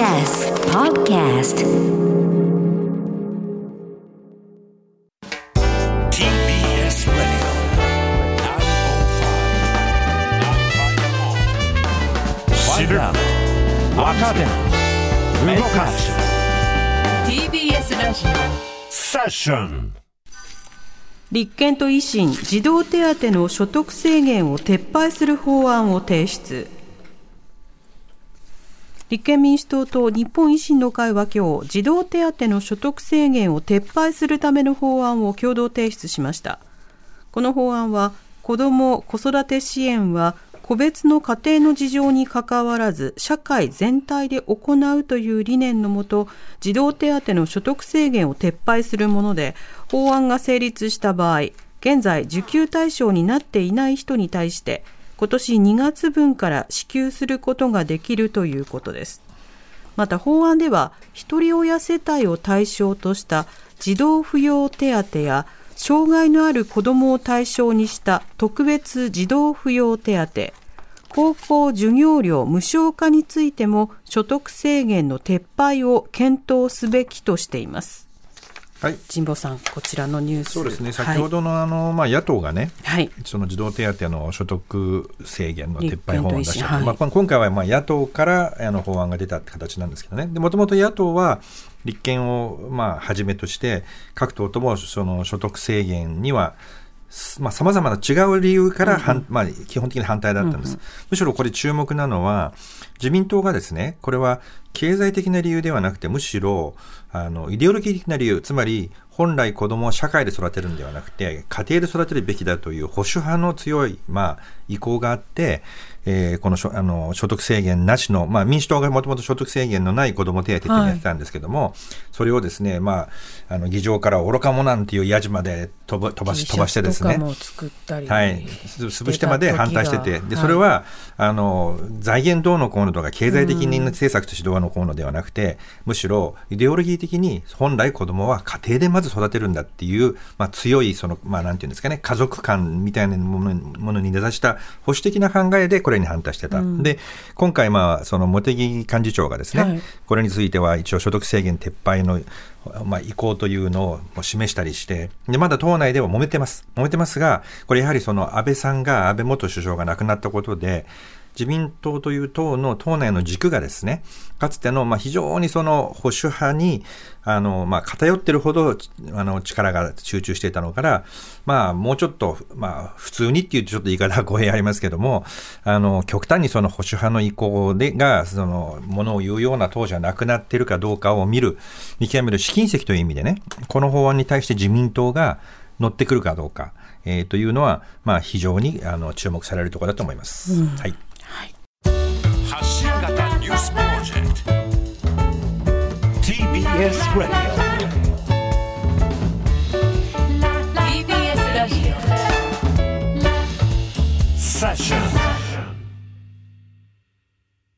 TBS Podcast. TBS Radio 動かす TBS ラジセッション立憲と維新児童手当の所得制限を撤廃する法案を提出立憲民主党と日本維新の会は今日児童手当の所得制限を撤廃するための法案を共同提出しました。この法案は子ども・子育て支援は個別の家庭の事情にかかわらず社会全体で行うという理念のもと児童手当の所得制限を撤廃するもので法案が成立した場合現在受給対象になっていない人に対して今年2月分から支給することができるということです。また法案ではひとり親世帯を対象とした児童扶養手当や障害のある子どもを対象にした特別児童扶養手当高校授業料無償化についても所得制限の撤廃を検討すべきとしています。はい、神保さんこちらのニュース。そうですね、先ほどのあの、まあ、野党がね、はい、その児童手当の所得制限の撤廃法案を出したはい。まあ、今回はまあ野党からあの法案が出たって形なんですけどね、もともと野党は立憲をまあはじめとして、各党ともその所得制限には、さまざ、まな違う理由から反、まあ、基本的に反対だったんです、むしろこれ注目なのは、自民党がですね、これは経済的な理由ではなくて、むしろ、あの、イデオロギー的な理由、つまり、本来子供を社会で育てるんではなくて、家庭で育てるべきだという保守派の強い、まあ、意向があって、えーこのしょあの所得制限なしの、まあ、民主党がもともと所得制限のない子ども手当ってやってたんですけども、それをですね、まあ、あの議場から愚か者なんていうやじまで飛ば飛ばし飛ばしてですね、とかも作ったりはい、つ潰してまで反対してて、でそれは、あの財源どうのこうのとか、経済的に政策としてどうのこうのではなくて、むしろイデオロギー的に本来子供は家庭でまず育てるんだっていう、まあ、強いその、まあ、なんていうんですかね、家族観みたいなものものに根ざした保守的な考えでこれに反対してた。で、今回、まあ、その茂木幹事長がですね、はいこれについては一応所得制限撤廃の、まあ、意向というのを示したりして、で、まだ党内では揉めてます。揉めてますが、これやはりその安倍さんが、安倍元首相が亡くなったことで、自民党という党の党内の軸がですね、かつての、まあ、非常にその保守派に、あの、まあ、偏ってるほど、あの、力が集中していたのから、まあ、もうちょっと、まあ、普通にっていうとちょっと言い方は語弊ありますけども、あの、極端にその保守派の意向で、が、その、ものを言うような党じゃなくなってるかどうかを見る、見極める試金石という意味でね、この法案に対して自民党が乗ってくるかどうか、えー、というのは、まあ、非常にあの注目されるところだと思います。うん、はい、は、ニュースジ TBS ラデオ。TBS ラオ。